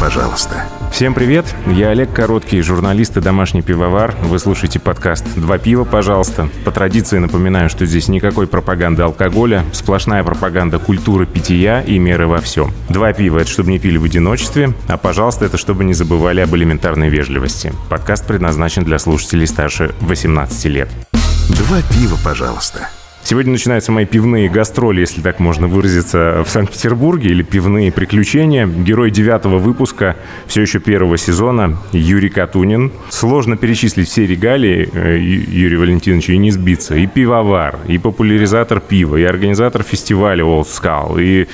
пожалуйста». Всем привет, я Олег Короткий, журналист и домашний пивовар. Вы слушаете подкаст «Два пива, пожалуйста». По традиции напоминаю, что здесь никакой пропаганды алкоголя, сплошная пропаганда культуры питья и меры во всем. Два пива – это чтобы не пили в одиночестве, а «пожалуйста» – это чтобы не забывали об элементарной вежливости. Подкаст предназначен для слушателей старше 18 лет. «Два пива, пожалуйста». Сегодня начинаются мои пивные гастроли, если так можно выразиться, в Санкт-Петербурге, или пивные приключения. Герой девятого выпуска, все еще первого сезона, Юрий Катунин. Сложно перечислить все регалии э, Юрия Валентиновича и не сбиться. И пивовар, и популяризатор пива, и организатор фестиваля Old Skull, и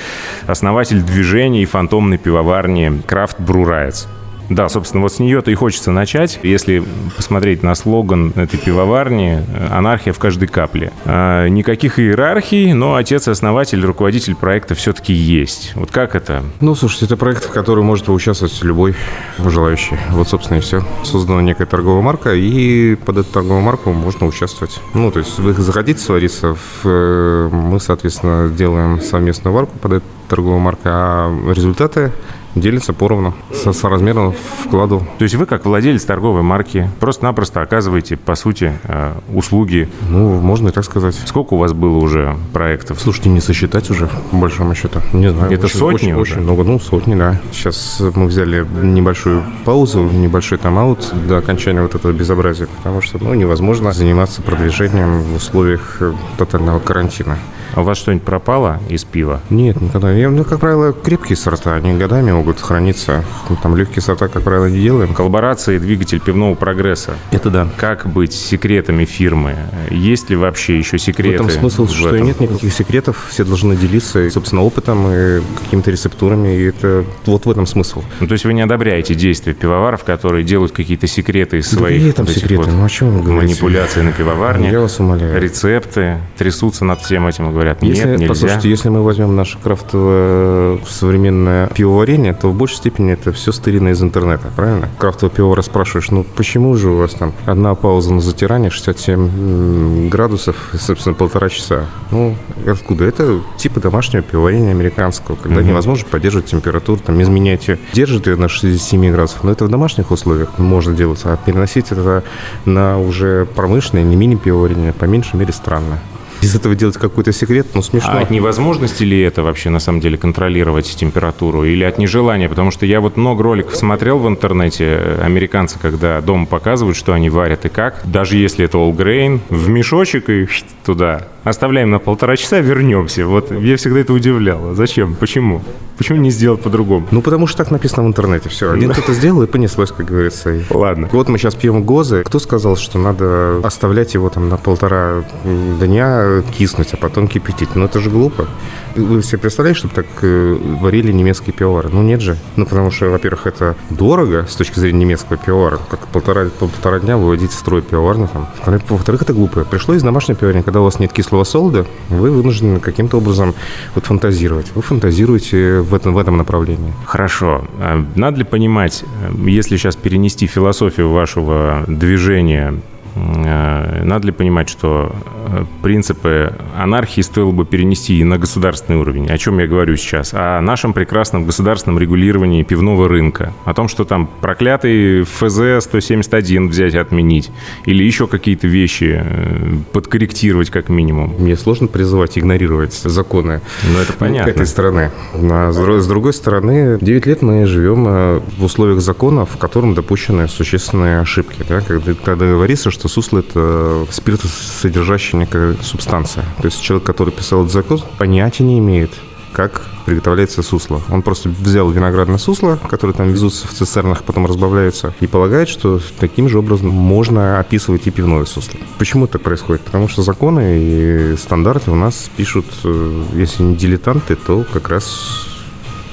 основатель движения и фантомной пивоварни Brew Rights. Да, собственно, вот с нее-то и хочется начать. Если посмотреть на слоган этой пивоварни «Анархия в каждой капле». А, никаких иерархий, но отец и основатель, руководитель проекта все-таки есть. Вот как это? Ну, слушайте, это проект, в который может поучаствовать любой желающий. Вот, собственно, и все. Создана некая торговая марка, и под эту торговую марку можно участвовать. Ну, то есть вы заходите свариться, в, э, мы, соответственно, делаем совместную варку под эту торговую марку, а результаты делится поровну со, со размером вкладу. То есть вы, как владелец торговой марки, просто-напросто оказываете, по сути, э, услуги? Ну, можно и так сказать. Сколько у вас было уже проектов? Слушайте, не сосчитать уже, по большому счету. Не знаю. Это очень, сотни очень, уже? очень много. Ну, сотни, да. Сейчас мы взяли небольшую паузу, небольшой тайм-аут до окончания вот этого безобразия, потому что, ну, невозможно заниматься продвижением в условиях э, тотального карантина. А у вас что-нибудь пропало из пива? Нет, никогда. Я, ну, как правило, крепкие сорта, они годами могут храниться. Ну, Там легкие сорта, как правило, не делаем. Коллаборация и двигатель пивного прогресса. Это да. Как быть секретами фирмы? Есть ли вообще еще В секреты? этом смысл, в что этом? нет никаких секретов, все должны делиться, собственно, опытом и какими-то рецептурами, и это вот в этом смысл. Ну, то есть вы не одобряете действия пивоваров, которые делают какие-то секреты из Да своих какие там секреты? вот Ну, о чем вы говорите? манипуляций на пивоварне? Я вас умоляю. Рецепты трясутся над всем этим и говорят, нет, Если, нельзя. послушайте, если мы возьмем наше крафтовое современное пивоварение, то в большей степени это все стырено из интернета, правильно? Крафтовое пиво спрашиваешь, ну почему же у вас там одна пауза на затирание 67 м, градусов, собственно, полтора часа? Ну, откуда? Это типа домашнего пивоварения американского, когда Мгм. невозможно поддерживать температуру, там, изменять ее. Держит ее на 67 градусах, но это в домашних условиях можно делать, а переносить это на уже промышленное, не мини-пивоварение, по меньшей мере, странно. Из этого делать какой-то секрет, ну, смешно. А от невозможности ли это вообще на самом деле контролировать температуру или от нежелания? Потому что я вот много роликов смотрел в интернете, э, американцы, когда дома показывают, что они варят и как, даже если это all grain, в мешочек и туда. Оставляем на полтора часа, вернемся. Вот я всегда это удивляло. Зачем? Почему? Почему не сделать по-другому? Ну, потому что так написано в интернете. Все. Один кто-то сделал и понеслось, как говорится. И Ладно. Вот мы сейчас пьем гозы. Кто сказал, что надо оставлять его там на полтора дня киснуть, а потом кипятить? Ну, это же глупо. Вы себе представляете, чтобы так э, варили немецкие пивовары? Ну, нет же. Ну, потому что, во-первых, это дорого с точки зрения немецкого пивовара. Как полтора, полтора дня выводить строй пивоварню там. Во-вторых, это глупо. Пришло из домашнего пивоварения, когда у вас нет кислого солода, вы вынуждены каким-то образом вот фантазировать. Вы фантазируете в этом, в этом направлении. Хорошо. А Надо ли понимать, э, если сейчас перенести философию вашего движения, э, надо ли понимать, что э, принципы анархии стоило бы перенести и на государственный уровень? О чем я говорю сейчас? О нашем прекрасном государственном регулировании пивного рынка. О том, что там проклятый ФЗ-171 взять и отменить. Или еще какие-то вещи э, подкорректировать как минимум. Мне сложно призывать игнорировать законы Ну, это понятно. этой страны. А с дру- с другой стороны, 9 лет мы живем э, в условиях закона, в котором допущены существенные ошибки. Да? Когда говорится, что сусло – это спиртосодержащая некая субстанция. То есть человек, который писал этот закон, понятия не имеет, как приготовляется сусло. Он просто взял виноградное сусло, которое там везутся в цистернах, потом разбавляются, и полагает, что таким же образом можно описывать и пивное сусло. Почему так происходит? Потому что законы и стандарты у нас пишут, э, если не дилетанты, то как раз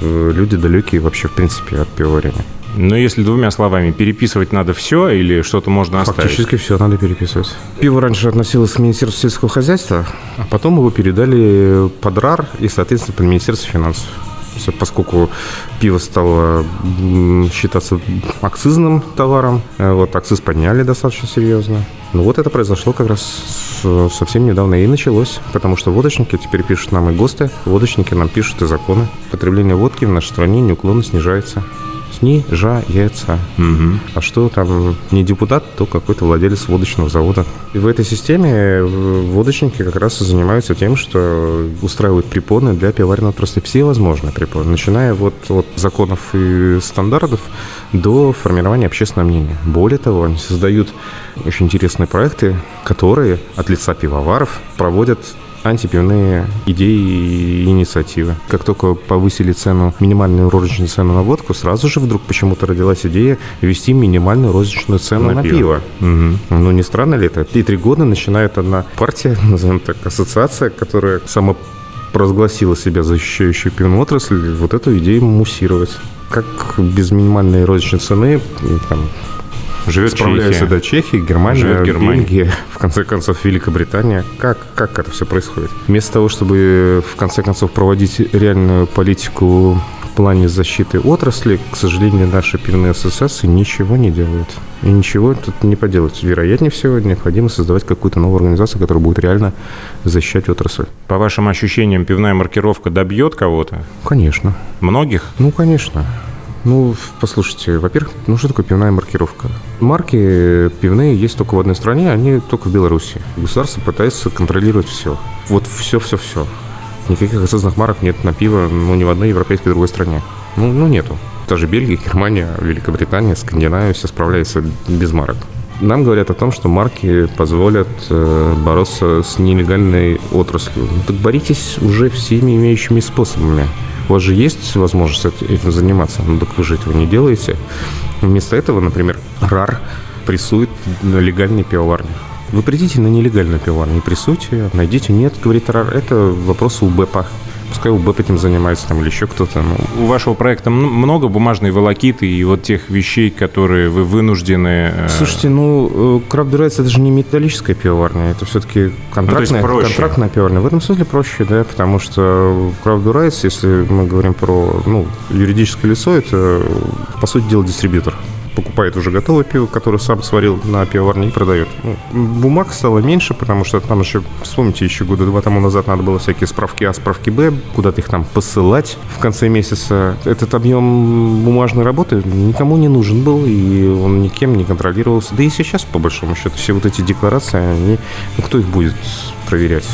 э, люди далекие вообще, в принципе, от пивоварения. Но если двумя словами, переписывать надо все или что-то можно оставить? Фактически все надо переписывать. Пиво раньше относилось к Министерству сельского хозяйства, а потом его передали под РАР и, соответственно, под Министерство финансов. Поскольку пиво стало считаться акцизным товаром, э, вот акциз подняли достаточно серьезно. Ну вот это произошло как раз совсем недавно и началось, потому что водочники теперь пишут нам и ГОСТы, водочники нам пишут и законы. Потребление водки в нашей стране неуклонно снижается. Снижается. Угу. А что там не депутат, то какой-то владелец водочного завода. И в этой системе э, водочники как раз и занимаются тем, что устраивают препоны для пивоваренной отрасли. Все возможные препоны, начиная вот от законов и стандартов до формирования общественного мнения. Более того, они создают очень интересные проекты, которые от лица пивоваров проводят антипивные идеи и инициативы. Как только повысили цену, минимальную розничную цену на водку, сразу же вдруг почему-то родилась идея ввести минимальную розничную цену на, на пиво. пиво. Угу. Ну, не странно ли это? И три года начинает одна партия, назовем так, ассоциация, которая сама провозгласила себя защищающую пивную отрасль, вот эту идею муссировать. Как без минимальной розничной цены там, Живет Справляются, да, Чехия, Германия, Живет Германия. Бельгия, в конце концов, Великобритания. Как, как это все происходит? Вместо того, чтобы, в конце концов, проводить реальную политику в плане защиты отрасли, к сожалению, наши пивные ассоциации ничего не делают. И ничего тут не поделать. Вероятнее всего, необходимо создавать какую-то новую организацию, которая будет реально защищать отрасль. По вашим ощущениям, пивная маркировка добьет кого-то? Конечно. Многих? Ну, конечно. Ну, послушайте, во-первых, ну что такое пивная маркировка? Марки пивные есть только в одной стране, они только в Беларуси. Государство пытается контролировать все. Вот все-все-все. Никаких осознанных марок нет на пиво, ну, ни в одной европейской другой стране. Ну, ну нету. Даже Бельгия, Германия, Великобритания, Скандинавия все справляются без марок. Нам говорят о том, что марки позволят э, бороться с нелегальной отраслью. Ну, так боритесь уже всеми имеющими способами. У вас же есть возможность этим заниматься, ну так вы же этого не делаете. Вместо этого, например, РАР прессует легальные пивоварни. Вы придите на нелегальную пивоварню, прессуйте, найдите. Нет, говорит РАР, это вопрос у БЭПа пускай УБЭП этим занимается там или еще кто-то. Ну. У вашего проекта много бумажной волокиты и вот тех вещей, которые вы вынуждены... Э, Слушайте, ну, Крафт это же не металлическая пивоварня, это все-таки контрактная, ну, контрактная пивоварня. В этом смысле проще, да, потому что Крафт если мы говорим про ну, юридическое лицо, это, по сути дела, дистрибьютор покупает уже готовое пиво, которое сам сварил на пивоварне и продает. Ну, бумаг стало меньше, потому что там еще, вспомните, еще года два тому назад надо было всякие справки А, справки Б, куда-то их там посылать в конце месяца. Этот объем бумажной работы никому не нужен был, и он никем не контролировался. Да и сейчас, по большому счету, все вот эти декларации, они, ну, кто их будет проверять?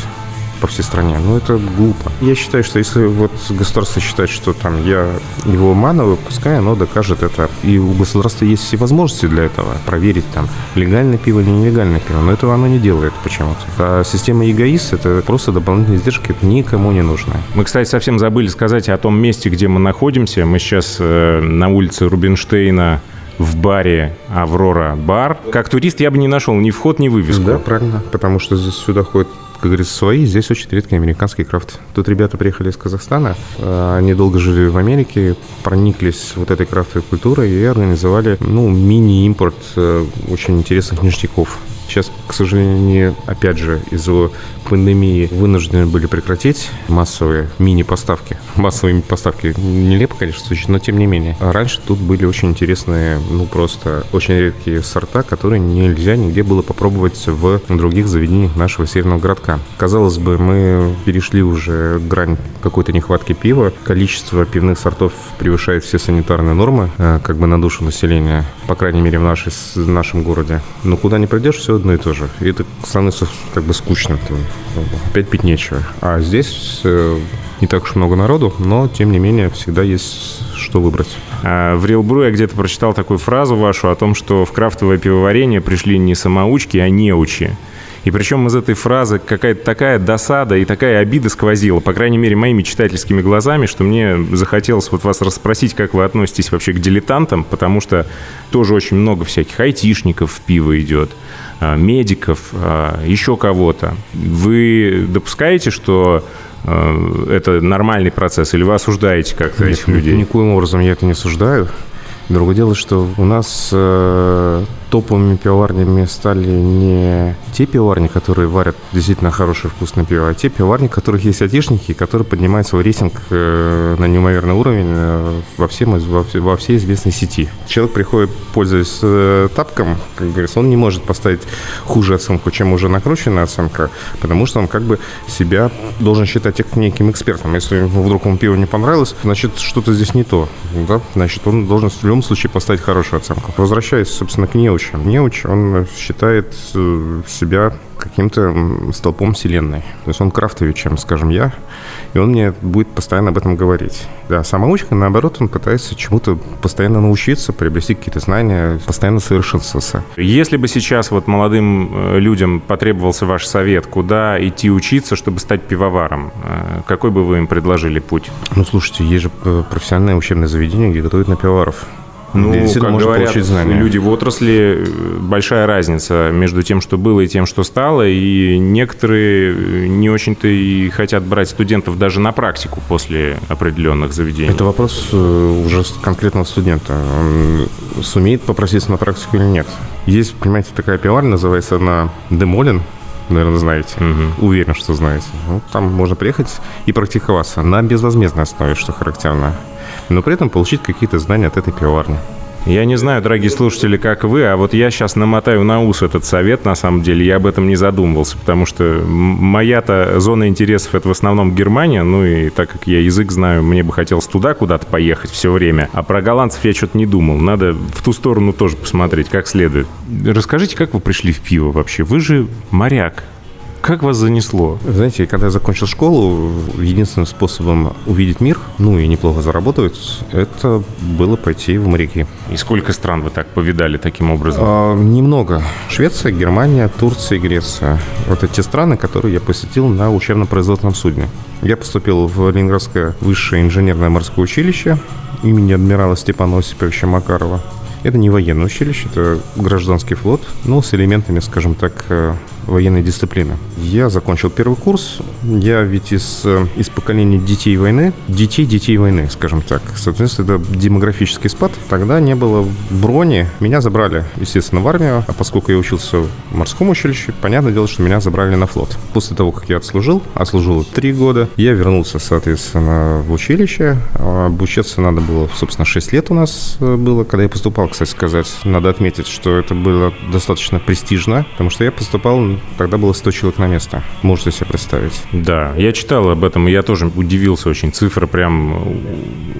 По всей стране. Ну, это глупо. Я считаю, что если вот государство считает, что там я его обманываю, пускай оно докажет это. И у государства есть все возможности для этого. Проверить там, легальное пиво или нелегальное пиво. Но этого оно не делает почему-то. А система ЕГАИС – это просто дополнительные издержки, это никому не нужно. Мы, кстати, совсем забыли сказать о том месте, где мы находимся. Мы сейчас э, на улице Рубинштейна в баре «Аврора Бар». Как турист я бы не нашел ни вход, ни вывеску. Да, правильно, потому что здесь сюда ходят как говорится, свои. Здесь очень редкий американский крафт. Тут ребята приехали из Казахстана, э, они долго жили в Америке, прониклись вот этой крафтовой культурой и организовали, ну, мини-импорт э, очень интересных ништяков. Сейчас, к сожалению, опять же, из-за пандемии вынуждены были прекратить массовые мини-поставки. Массовые поставки нелепо, конечно, но тем не менее. А раньше тут были очень интересные, ну просто очень редкие сорта, которые нельзя нигде было попробовать в других заведениях нашего северного городка. Казалось бы, мы перешли уже грань какой-то нехватки пива. Количество пивных сортов превышает все санитарные нормы, э, как бы на душу населения, по крайней мере в, нашей, нашем городе. Но куда не придешь, все одно и то же. И это становится как бы скучно. Опять пить нечего. А здесь э, не так уж много народу, но, тем не менее, всегда есть что выбрать. А в Real Brew я где-то прочитал такую фразу вашу о том, что в крафтовое пивоварение пришли не самоучки, а неучи. И причем из этой фразы какая-то такая досада и такая обида сквозила, по крайней мере, моими читательскими глазами, что мне захотелось вот вас расспросить, как вы относитесь вообще к дилетантам, потому что тоже очень много всяких айтишников в пиво идет, а, медиков, а, еще кого-то. Вы допускаете, что а, это нормальный процесс, или вы осуждаете как-то этих людей? Никоим образом я это не осуждаю. Другое дело, что у нас э, топовыми пивоварнями стали не те пивоварни, которые варят действительно хорошее вкусное пиво, а те пивоварни, у которых есть айтишники, которые поднимают свой рейтинг э, на неимоверный уровень э, во, всем, во, всей известной сети. Человек приходит, пользуясь э, тапком, как говорится, он не может поставить хуже оценку, чем уже накрученная оценка, потому что он как бы себя должен считать неким экспертом. Если вдруг ему пиво не понравилось, значит, что-то здесь не то. Да? Значит, он должен в любом случае поставить хорошую оценку. Возвращаясь, собственно, к неучу. Неуч, он считает э, себя каким-то столпом вселенной. То есть он крафтовее, чем, скажем, я, и он мне будет постоянно об этом говорить. Да, самоучка, наоборот, он пытается чему-то постоянно научиться, приобрести какие-то знания, постоянно совершенствоваться. Если бы сейчас вот молодым э, людям потребовался ваш совет, куда идти учиться, чтобы стать пивоваром, э, какой бы вы им предложили путь? Ну, слушайте, есть же профессиональное учебное заведение, где готовят на пивоваров. Ну, как говорят люди в отрасли, большая разница между тем, что было и тем, что стало, и некоторые не очень-то и хотят брать студентов даже на практику после определенных заведений. Это вопрос э, уже конкретного студента. Он сумеет попроситься на практику или нет. Есть, понимаете, такая пиварня, называется она Демолин, наверное, знаете. Угу. Уверен, что знаете. Ну, там можно приехать и практиковаться на безвозмездной основе, что характерно но при этом получить какие-то знания от этой пивоварни. Я не знаю, дорогие слушатели, как вы, а вот я сейчас намотаю на ус этот совет, на самом деле, я об этом не задумывался, потому что моя-то зона интересов это в основном Германия, ну и так как я язык знаю, мне бы хотелось туда куда-то поехать все время, а про голландцев я что-то не думал, надо в ту сторону тоже посмотреть, как следует. Расскажите, как вы пришли в пиво вообще? Вы же моряк. Как вас занесло? Знаете, когда я закончил школу, единственным способом увидеть мир, ну и неплохо заработать, это было пойти в моряки. И сколько стран вы так повидали таким образом? А, немного. Швеция, Германия, Турция и Греция. Вот эти страны, которые я посетил на учебно-производственном судне. Я поступил в Ленинградское высшее инженерное морское училище имени адмирала Степана Осиповича Макарова. Это не военное училище, это гражданский флот, но с элементами, скажем так, э, военной дисциплины. Я закончил первый курс. Я ведь из, из поколения детей войны, детей детей войны, скажем так. Соответственно, это демографический спад. Тогда не было брони. Меня забрали, естественно, в армию. А поскольку я учился в морском училище, понятное дело, что меня забрали на флот. После того, как я отслужил, отслужил три года, я вернулся, соответственно, в училище. Обучаться надо было, собственно, 6 лет у нас э, было. Когда я поступал, кстати сказать, надо отметить, что это было достаточно престижно, потому что я поступал тогда было 100 человек на место. Можете себе представить? Да, я читал об этом, и я тоже удивился очень. Цифра прям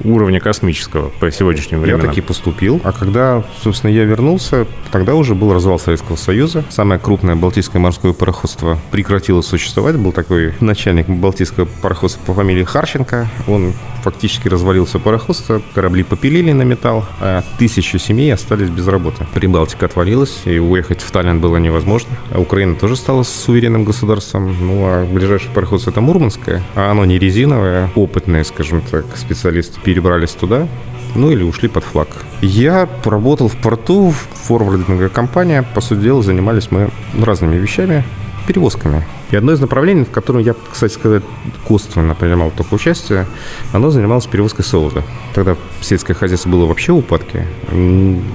уровня космического по сегодняшним временам. Я таки поступил. А когда, собственно, я вернулся, тогда уже был развал Советского Союза. Самое крупное Балтийское морское пароходство прекратило существовать. Был такой начальник Балтийского пароходства по фамилии Харченко. Он фактически развалился пароходство, корабли попилили на металл, а тысячи семей остались без работы. Прибалтика отвалилась, и уехать в Таллин было невозможно. А Украина тоже стала суверенным государством. Ну, а ближайшее пароходство это Мурманское, а оно не резиновое. Опытные, скажем так, специалисты перебрались туда, ну или ушли под флаг. Я работал в порту, форвардинговая компания. По сути дела, занимались мы разными вещами, перевозками. И одно из направлений, в котором я, кстати сказать, косвенно принимал только участие, оно занималось перевозкой солода. Тогда сельское хозяйство было вообще в упадке.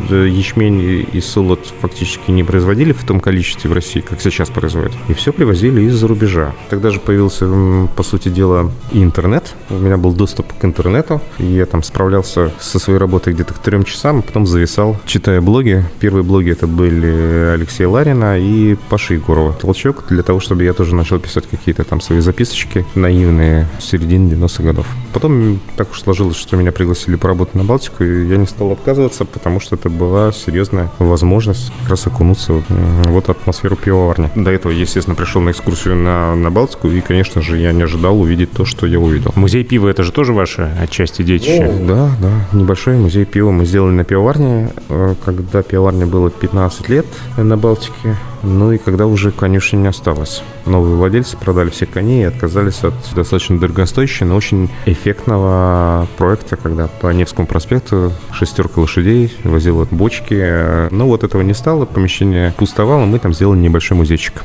Ячмень и солод фактически не производили в том количестве в России, как сейчас производят. И все привозили из-за рубежа. Тогда же появился, по сути дела, интернет. У меня был доступ к интернету. Я там справлялся со своей работой где-то к трем часам, а потом зависал, читая блоги. Первые блоги это были Алексея Ларина и Паши Егорова. Толчок для того, чтобы я тоже тоже начал писать какие-то там свои записочки наивные в середине 90-х годов. Потом так уж сложилось, что меня пригласили поработать на Балтику, и я не стал отказываться, потому что это была серьезная возможность как раз окунуться в, вот атмосферу пивоварни. До этого, естественно, пришел на экскурсию на, на Балтику, и, конечно же, я не ожидал увидеть то, что я увидел. Музей пива – это же тоже ваше отчасти детище? Ну, да, да. Небольшой музей пива мы сделали на пивоварне, э, когда пивоварне было 15 лет на Балтике. Ну и когда уже конечно, не осталось. Новые владельцы продали все коней и отказались от достаточно дорогостоящего, но очень эффектного проекта, когда по Невскому проспекту шестерка лошадей возила бочки. Но вот этого не стало, помещение пустовало, мы там сделали небольшой музейчик.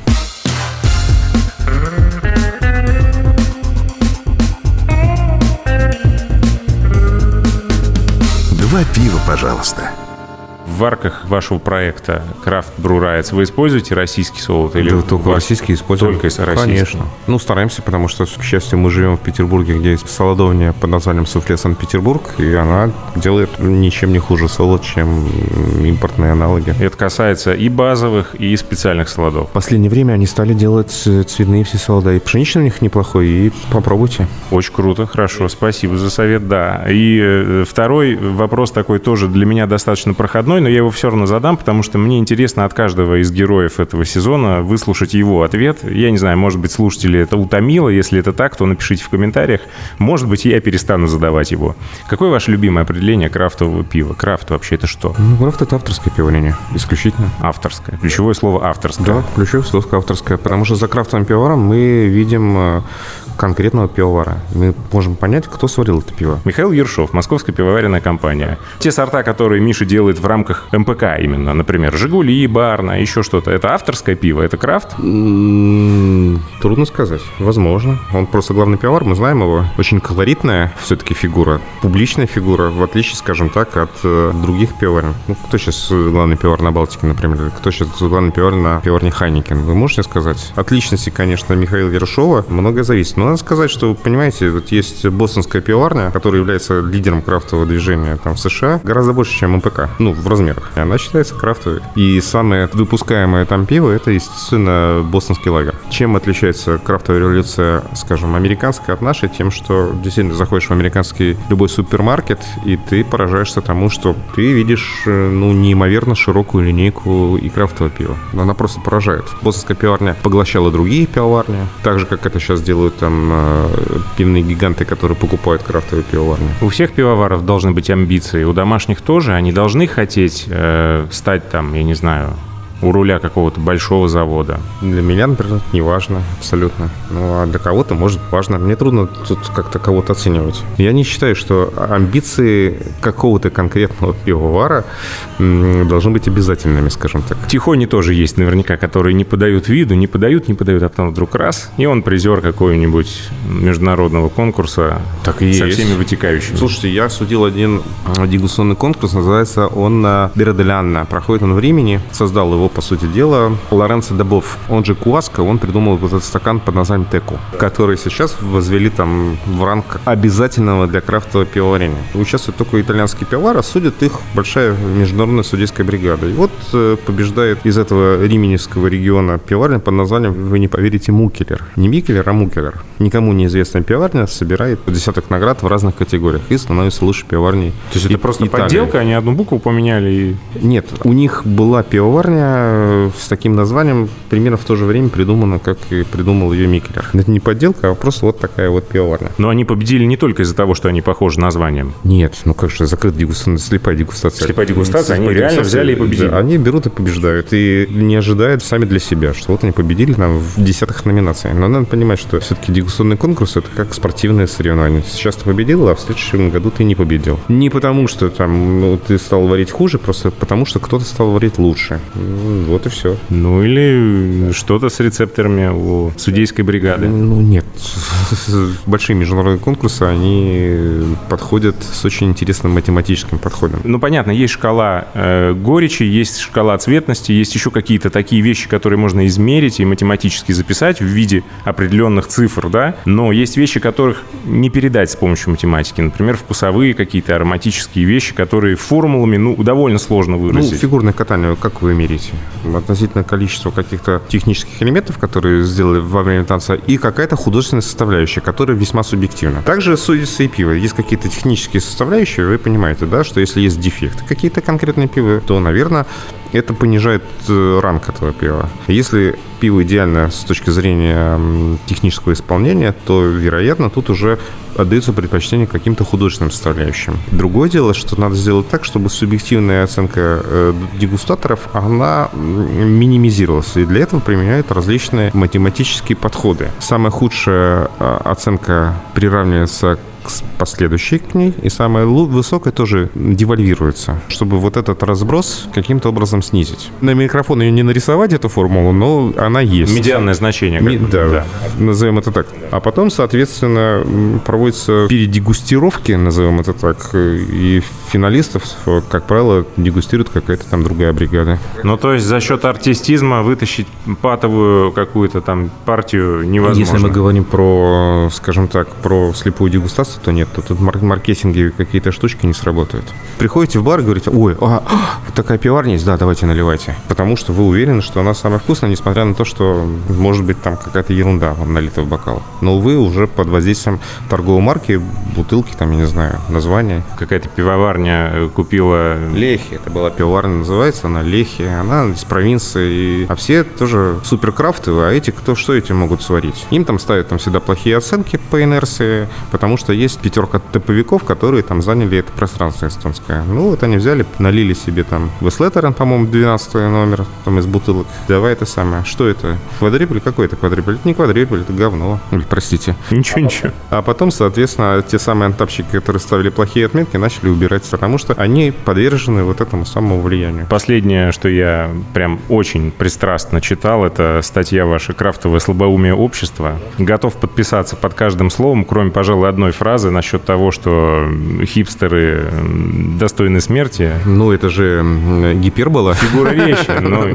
Два пива, пожалуйста. Варках вашего проекта Craft Brew Rights вы используете российский солод? Или да, только российский используем. Только российский? Конечно. Ну, стараемся, потому что, к счастью, мы живем в Петербурге, где есть солодовня под названием Суфле Санкт-Петербург, и она делает ничем не хуже солод, чем импортные аналоги. Это касается и базовых, и специальных солодов. В последнее время они стали делать цветные все солода. И пшеничный у них неплохой, и попробуйте. Очень круто, хорошо, спасибо за совет, да. И э, второй вопрос такой тоже для меня достаточно проходной, но я его все равно задам, потому что мне интересно от каждого из героев этого сезона выслушать его ответ. Я не знаю, может быть, слушатели это утомило. Если это так, то напишите в комментариях. Может быть, я перестану задавать его. Какое ваше любимое определение крафтового пива? Крафт вообще это что? Ну, крафт это авторское пивоварение, исключительно. Авторское. Ключевое слово авторское. Да, ключевое слово авторское, потому что за крафтовым пивоваром мы видим э, конкретного пивовара. Мы можем понять, кто сварил это пиво. Михаил Ершов, Московская пивоваренная компания. Те сорта, которые Миша делает в рамках МПК именно, например, «Жигули», «Барна», еще что-то, это авторское пиво, это крафт? Трудно сказать. Возможно. Он просто главный пивовар, мы знаем его. Очень колоритная все-таки фигура, публичная фигура, в отличие, скажем так, от э, других пивоварен. Ну, кто сейчас главный пивовар на Балтике, например? Кто сейчас главный пивовар на пивоварне Heineken? Вы можете сказать? От личности, конечно, Михаила Ершова многое зависит. Но надо сказать, что, понимаете, вот есть бостонская пивоварня, которая является лидером крафтового движения там, в США, гораздо больше, чем МПК, ну, в размерах. И она считается крафтовой. И самое выпускаемое там пиво, это, естественно, бостонский лагер. Чем отличается крафтовая революция, скажем, американская от нашей? Тем, что действительно заходишь в американский любой супермаркет, и ты поражаешься тому, что ты видишь, э, ну, неимоверно широкую линейку и крафтового пива. Она просто поражает. Бостонская пивоварня поглощала другие пивоварни, так же, как это сейчас делают там Э, пивные гиганты, которые покупают крафтовые пивоварни. У всех пивоваров должны быть амбиции, у домашних тоже. Они должны хотеть э, стать там, я не знаю, у руля какого-то большого завода? Для меня, например, не важно абсолютно. Ну, а для кого-то, может, важно. Мне трудно тут как-то кого-то оценивать. Я не считаю, что амбиции какого-то конкретного пивовара должны быть обязательными, скажем так. Тихони тоже есть наверняка, которые не подают виду, не подают, не подают, а потом вдруг раз, и он призер какого-нибудь международного конкурса так и со есть. всеми вытекающими. Слушайте, я судил один дегустационный конкурс, называется он Берделянна. Проходит он в Римени, создал его по сути дела, Лоренцо Добов, он же Куаско, он придумал вот этот стакан под названием Теку, который сейчас возвели там в ранг обязательного для крафтового пивоварения. Участвуют только итальянские пивовары, судят их большая международная судейская бригада. И вот э, побеждает из этого рименевского региона пивоварня под названием, вы не поверите, Мукелер. Не Микелер, а Мукелер. Никому неизвестная пивоварня собирает десяток наград в разных категориях и становится лучшей пивоварней. То есть это просто Италии. подделка, они одну букву поменяли? И... Нет, у них была пивоварня с таким названием примерно в то же время придумана, как и придумал ее Микелер. Это не подделка, а просто вот такая вот пивоварня. Но они победили не только из-за того, что они похожи названием. Нет, ну как же, закрыт дегустация, слепая дегустация. Слепая дегустация, они реально взяли и победили. Да, они берут и побеждают, и не ожидают сами для себя, что вот они победили там в десятках номинаций. Но надо понимать, что все-таки дегустационный конкурс это как спортивное соревнование. Сейчас ты победил, а в следующем году ты не победил. Не потому, что там ну, ты стал варить хуже, просто потому, что кто-то стал варить лучше. Вот и все. Ну или что-то с рецепторами у судейской бригады. Ну нет. Большие международные конкурсы, они подходят с очень интересным математическим подходом. Ну понятно, есть шкала э, горечи, есть шкала цветности, есть еще какие-то такие вещи, которые можно измерить и математически записать в виде определенных цифр, да, но есть вещи, которых не передать с помощью математики. Например, вкусовые какие-то ароматические вещи, которые формулами, ну, довольно сложно выразить. Ну, фигурное катание, как вы мерите? Относительно количества каких-то технических элементов, которые сделали во время танца, и какая-то художественная составляющая, которая весьма субъективна. Также судится и пиво. Есть какие-то технические составляющие, вы понимаете, да, что если есть дефекты какие-то конкретные пивы, то, наверное, это понижает э, ранг этого пива. Если пиво идеально с точки зрения технического исполнения, то, вероятно, тут уже отдается предпочтение каким-то художественным составляющим. Другое дело, что надо сделать так, чтобы субъективная оценка э, дегустаторов, она минимизировалась. И для этого применяют различные математические подходы. Самая худшая э, оценка приравнивается последующей к ней, и самая высокая тоже девальвируется, чтобы вот этот разброс каким-то образом снизить. На микрофон ее не нарисовать, эту формулу, но она есть. Медианное значение. Ми, да, да, назовем это так. А потом, соответственно, проводятся передегустировки, назовем это так, и финалистов, как правило, дегустирует какая-то там другая бригада. Ну, то есть за счет артистизма вытащить патовую какую-то там партию невозможно. Если мы говорим про, скажем так, про слепую дегустацию, то нет, то тут маркетинги какие-то штучки не сработают. Приходите в бар и говорите, ой, а, вот такая пиварня есть, да, давайте наливайте. Потому что вы уверены, что она самая вкусная, несмотря на то, что может быть там какая-то ерунда вам налита в бокал. Но вы уже под воздействием торговой марки, бутылки, там, я не знаю, название. Какая-то пивоварня купила... Лехи, это была пивоварня, называется она Лехи. Она из провинции, а все тоже суперкрафтовые, а эти кто что эти могут сварить? Им там ставят там всегда плохие оценки по инерции, потому что есть пятерка топовиков, которые там заняли это пространство эстонское. Ну, вот они взяли, налили себе там Веслеттерен, по-моему, 12 номер, там из бутылок. Давай это самое. Что это? Квадрипль? Какой это квадрипль? Это не квадрипль, это говно. Или, простите. Ничего, ничего. А потом, соответственно, те самые антапщики, которые ставили плохие отметки, начали убирать, потому что они подвержены вот этому самому влиянию. Последнее, что я прям очень пристрастно читал, это статья ваша «Крафтовое слабоумие общества». Готов подписаться под каждым словом, кроме, пожалуй, одной фразы насчет того, что хипстеры достойны смерти. Ну, это же гипербола. Фигура речи. Но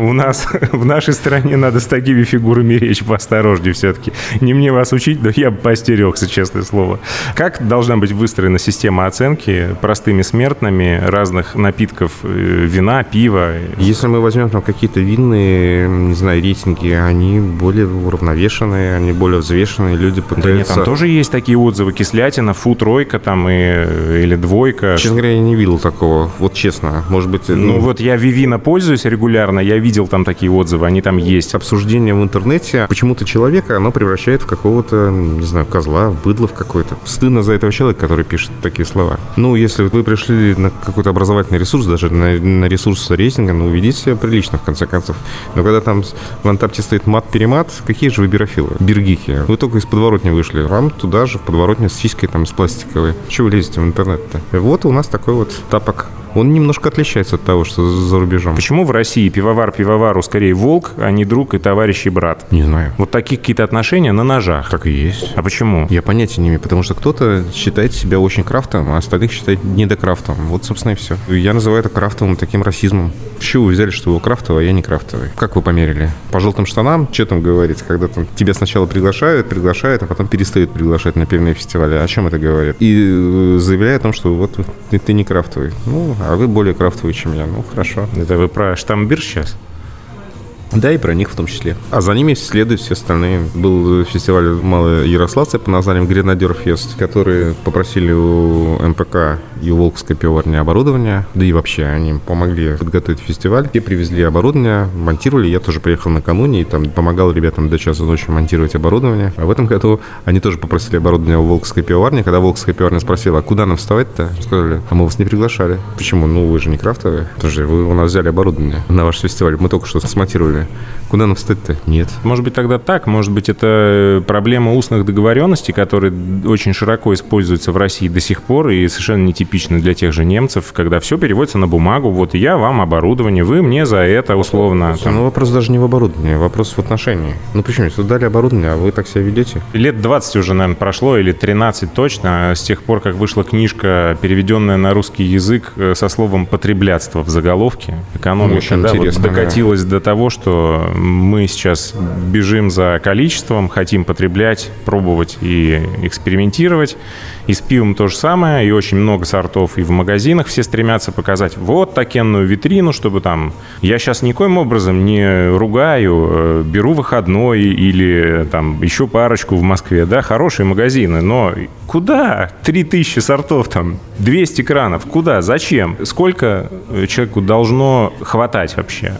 у нас в нашей стране надо с такими фигурами речи поосторожнее все-таки. Не мне вас учить, но я бы постерегся, честное слово. Как должна быть выстроена система оценки простыми смертными разных напитков, э, вина, пива? Если мы возьмем там какие-то винные, не знаю, рейтинги, они более уравновешенные, они более взвешенные, люди пытаются... Да нет, там тоже есть такие отзывы, кислятина, фу, тройка там и, или двойка. Честно говоря, я не видел такого, вот честно, может быть... Ну, ну вот я Вивина пользуюсь регулярно, я видел там такие отзывы, они там есть. Обсуждение в интернете почему-то человека, оно превращает в какого-то, не знаю, козла, в быдло в какой-то. Стыдно за этого человека, который пишет такие слова. Ну, если вы пришли на какой-то образовательный ресурс, даже на, на ресурс рейтинга, ну, ведите себя прилично, в конце концов. Но когда там в антапте стоит мат-перемат, какие же вы бирофилы? Биргики. Вы только из подворотни вышли. Вам туда же в подворотне с сиськой там, с пластиковой. Чего вы лезете в интернет-то? Вот у нас такой вот тапок он немножко отличается от того, что за рубежом. Почему в России пивовар пивовару скорее волк, а не друг и товарищ и брат? Не знаю. Вот такие какие-то отношения на ножах. Так и есть. А почему? Я понятия не имею, потому что кто-то считает себя очень крафтовым, а остальных считает недокрафтовым. Вот, собственно, и все. Я называю это крафтовым таким расизмом. С чего вы взяли, что вы крафтовый, а я не крафтовый? Как вы померили? По желтым штанам? Что там говорить? Когда там тебя сначала приглашают, приглашают, а потом перестают приглашать на пивные фестивали. О чем это говорит? И э, заявляют о том, что вот ты, ты не крафтовый. Ну, а вы более крафтовый, чем я. Ну, хорошо. Это вы про штамбир сейчас? Да, и про них в том числе. А за ними следуют все остальные. Был фестиваль Малой Ярославцы под названием Гренадер Фест, которые попросили у МПК и у Волковской пивоварни оборудование, да и вообще они помогли подготовить фестиваль. И привезли оборудование, монтировали. Я тоже приехал накануне и там помогал ребятам до часа ночи монтировать оборудование. А в этом году они тоже попросили оборудование у Волковской пивоварни. Когда Волковская пивоварня спросила, а куда нам вставать-то? Сказали, а мы вас не приглашали. Почему? Ну, вы же не крафтовые. Тоже вы у нас взяли оборудование на ваш фестиваль. Мы только что смонтировали договоры. Куда нам встать-то? Нет. Может быть, тогда так. Может быть, это проблема устных договоренностей, которые очень широко используются в России до сих пор и совершенно нетипичны для тех же немцев, когда все переводится на бумагу. Вот я вам оборудование, вы мне за это условно. Там... Ну, вопрос даже не в оборудовании, вопрос в отношении. Ну, почему? Если дали оборудование, а вы так себя ведете? Лет 20 уже, наверное, прошло, или 13 точно, с тех пор, как вышла книжка, переведенная на русский язык э, со словом «потреблятство» в заголовке. Экономика, ну, да, вот докатилась да. до того, что что мы сейчас бежим за количеством, хотим потреблять, пробовать и экспериментировать. И с пивом то же самое, и очень много сортов и в магазинах все стремятся показать вот такенную витрину, чтобы там... Я сейчас никоим образом не ругаю, э, беру выходной или там еще парочку в Москве, да, хорошие магазины, но куда? 3000 сортов там, 200 кранов, куда, зачем? Сколько человеку должно хватать вообще?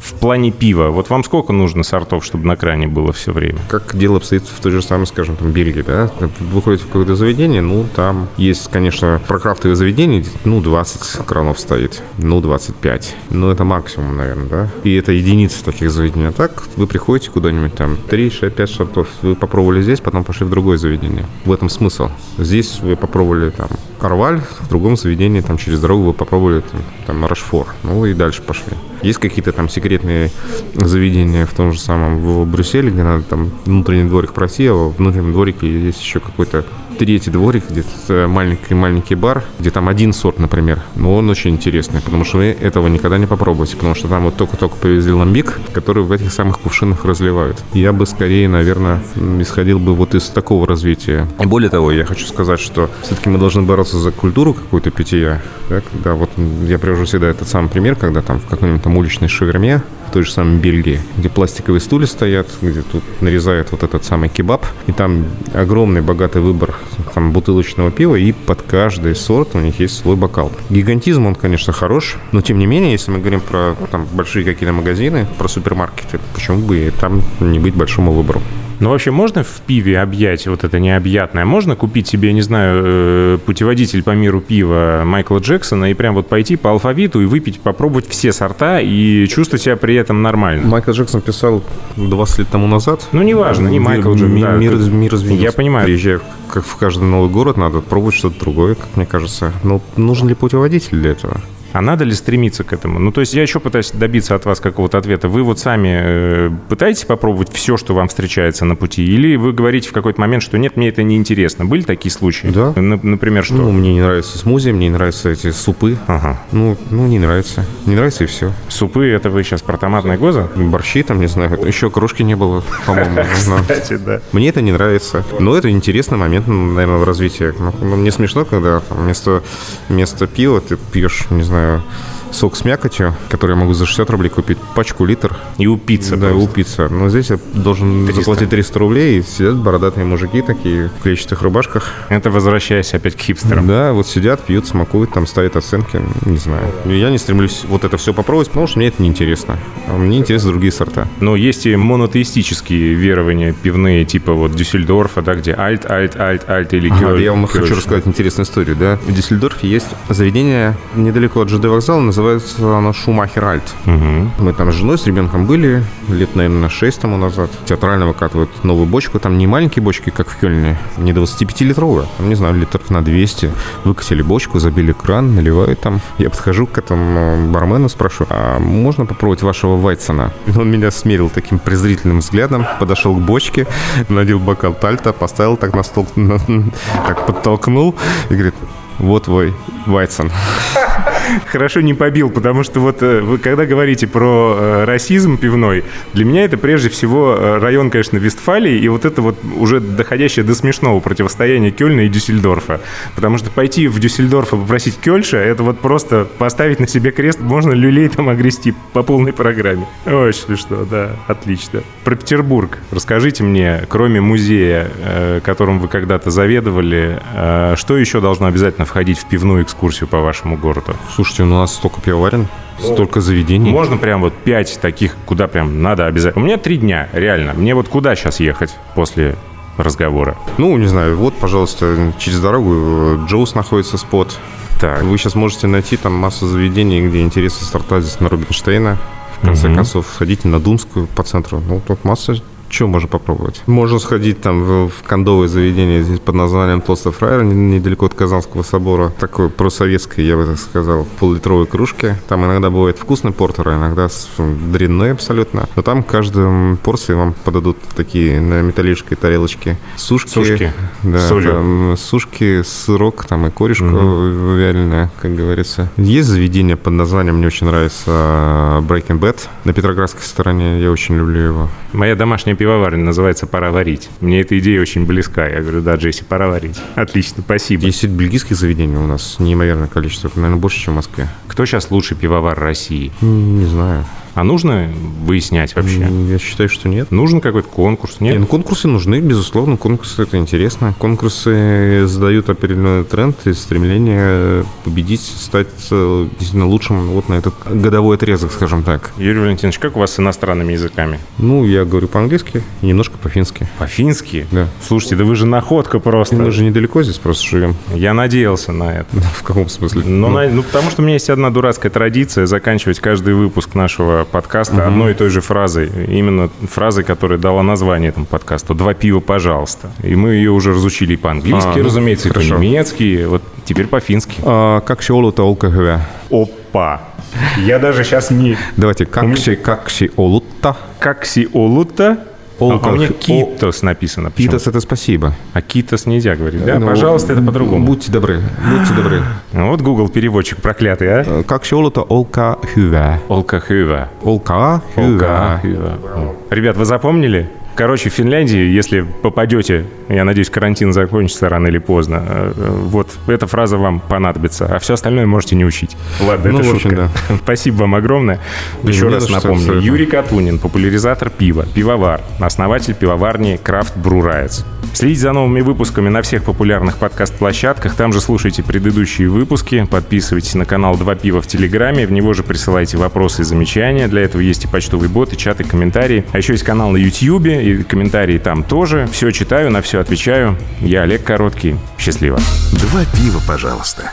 В плане пива, вот вам сколько нужно сортов, чтобы на кране было все время? Как дело обстоит в той же самой, скажем, там, Бельгии, да? Выходит в какое-то заведение, ну, там есть, конечно, про крафтовые заведения, ну, 20 кранов стоит, ну, 25. Ну, это максимум, наверное, да? И это единицы таких заведений. А так вы приходите куда-нибудь там, 3, 6, 5 сортов, вы попробовали здесь, потом пошли в другое заведение. В этом смысл. Здесь вы попробовали там Карваль, в другом заведении там через дорогу вы попробовали там, там Рашфор. Ну, и дальше пошли. Есть какие-то там секретные заведения в том же самом в Брюсселе, где надо там внутренний дворик пройти, а в внутреннем дворике есть еще какой-то третий дворик, где маленький-маленький бар, где там один сорт, например. Но он очень интересный, потому что вы этого никогда не попробуете, потому что там вот только-только повезли ламбик, который в этих самых кувшинах разливают. Я бы скорее, наверное, исходил бы вот из такого развития. И более того, я хочу сказать, что все-таки мы должны бороться за культуру какую-то питья. Да, вот я привожу всегда этот самый пример, когда там в какой-нибудь там уличной шаверме в той же самой Бельгии, где пластиковые стулья стоят, где тут нарезают вот этот самый кебаб, и там огромный богатый выбор там, бутылочного пива, и под каждый сорт у них есть свой бокал. Гигантизм, он, конечно, хорош, но тем не менее, если мы говорим про там, большие какие-то магазины, про супермаркеты, почему бы и там не быть большому выбору? Ну, вообще, можно в пиве объять вот это необъятное? Можно купить себе, не знаю, э, путеводитель по миру пива Майкла Джексона и прям вот пойти по алфавиту и выпить, попробовать все сорта и чувствовать себя при этом нормально? Майкл Джексон писал 20 лет тому назад. Ну, неважно, не Майкл Джексон. Да, мир, мир изменился. Я понимаю. Приезжая как в каждый новый город, надо пробовать что-то другое, как мне кажется. Но нужен ли путеводитель для этого? А надо ли стремиться к этому? Ну, то есть я еще пытаюсь добиться от вас какого-то ответа. Вы вот сами э, пытаетесь попробовать все, что вам встречается на пути? Или вы говорите в какой-то момент, что нет, мне это не интересно? Были такие случаи? Да. Н- например, что? Ну, мне не нравятся смузи, мне не нравятся эти супы. Ага. Ну, ну, не нравится. Не нравится и все. Супы, это вы сейчас про томатное гоза? Борщи там, не знаю. Еще кружки не было, по-моему. Кстати, да. Мне это не нравится. Но это интересный момент, наверное, в развитии. Ну, Мне смешно, когда вместо, вместо пива ты пьешь, не знаю, 어? Сок с мякотью, который я могу за 60 рублей купить, пачку литр. И упиться Да, просто. упиться. Но здесь я должен 300. заплатить 300 рублей, и сидят бородатые мужики такие в клетчатых рубашках. Это возвращаясь опять к хипстерам. Да, вот сидят, пьют, смакуют, там ставят оценки, не знаю. Я не стремлюсь вот это все попробовать, потому что мне это неинтересно. А мне интересны другие сорта. Но есть и монотеистические верования пивные, типа вот Дюссельдорфа, да, где альт, альт, альт, альт или Ага, Кёль- я вам хочу рассказать интересную историю, да. В Дюссельдорфе есть заведение недалеко от ЖД вокзала, называется оно Шумахер Альт. Мгм. Мы там с женой, с ребенком были лет, наверное, 6 тому назад. Театрально выкатывают новую бочку. Там не маленькие бочки, как в Кёльне, не 25-литровые. Там, не знаю, литров на 200. Выкатили бочку, забили кран, наливают там. Я подхожу к этому бармену, спрашиваю, а можно попробовать вашего Вайцена? Он меня смерил таким презрительным взглядом, подошел к бочке, налил бокал тальта, поставил так на стол, на- так подтолкнул и говорит, вот твой Вайцен. Хорошо не побил, потому что вот э, вы когда говорите про э, расизм пивной, для меня это прежде всего э, район, конечно, Вестфалии, и вот это вот уже доходящее до смешного противостояние Кёльна и Дюссельдорфа. Потому что пойти в Дюссельдорф и попросить Кёльша, это вот просто поставить на себе крест, можно люлей там огрести по полной программе. Очень смешно, да, отлично. Про Петербург. Расскажите мне, кроме музея, которым вы когда-то заведовали, что еще должно обязательно входить в пивную экскурсию по вашему городу? Слушайте, у нас столько пивоварен, столько заведений. Можно прям вот пять таких, куда прям надо обязательно. У меня три дня, реально. Мне вот куда сейчас ехать после разговора? Ну, не знаю, вот, пожалуйста, через дорогу э, Джоус находится спот. Так. Вы сейчас можете найти там массу заведений, где интересы старта здесь на Рубинштейна. В конце Мгм. концов, сходите на Думскую по центру. Ну, тут масса чего можно попробовать. Можно сходить там в, в кондовое заведение здесь под названием Толстый фраер, не- недалеко от Казанского собора. Такое просоветское, я бы так сказал, поллитровой кружке. Там иногда бывает вкусный портер, а иногда дрянной абсолютно. Но там каждую порции вам подадут такие на металлической тарелочке сушки. Сушки Да, солью. там сушки, сырок, там и корешка вяленая, как говорится. Есть заведение под названием, мне очень нравится, Breaking Bad на Петроградской стороне. Я очень люблю его. Моя домашняя пивоварня называется «Пора варить». Мне эта идея очень близка. Я говорю, да, Джесси, пора варить. Отлично, спасибо. Есть бельгийских заведений у нас неимоверное количество, наверное, больше, чем в Москве. Кто сейчас лучший пивовар России? М, Не знаю. А нужно выяснять вообще? Я считаю, что нет. Нужен какой-то конкурс, нет? Не, ну, конкурсы нужны, безусловно. Конкурсы – это интересно. Конкурсы задают определенный тренд и стремление победить, стать э, действительно лучшим вот на этот годовой отрезок, скажем так. Юрий Валентинович, как у вас с иностранными языками? Ну, я говорю по-английски и немножко по-фински. По-фински? Да. Слушайте, да вы же находка просто. Мы же недалеко здесь просто живем. Я надеялся на это. В каком смысле? Ну, на- ну, потому что у меня есть одна дурацкая традиция заканчивать каждый выпуск нашего подкаста одной и той же фразой. Именно фразой, которая дала название этому подкасту. «Два пива, пожалуйста». И мы ее уже разучили и по-английски, А, ну, разумеется, и хорошо. по-немецки. Вот теперь по-фински. А, как олка хhyvä? Опа! Я даже сейчас не... Давайте, как си, как си олutta? Олута. А у меня китос написано. почему-то. Питас – это спасибо. А китос нельзя говорить, да? Ну, Пожалуйста, это по-другому. Будьте добры, будьте добры. Ну, Вот Google переводчик проклятый, а? Э, Как олута олка хhyvä? Олка хюва. Олка хюва. Ребят, вы запомнили? Короче, в Финляндии, если попадете, я надеюсь, карантин закончится рано или поздно, э, э, вот эта фраза вам понадобится, а все остальное можете не учить. Ладно, Ну, это в общем, шутка. Спасибо вам огромное. Еще не раз напомню. абсолютно. Юрий Катунин, популяризатор пива, пивовар, основатель пивоварни Крафт Брурайц. Следите за новыми выпусками на всех популярных подкаст-площадках. Там же слушайте предыдущие выпуски. Подписывайтесь на канал «Два пива» в Телеграме. В него же присылайте вопросы и замечания. Для этого есть и почтовый бот, и чат, и комментарии. А еще есть канал на Ютьюбе, и комментарии там тоже. Все читаю, на все отвечаю. Я Олег Короткий. Счастливо. Два пива, пожалуйста.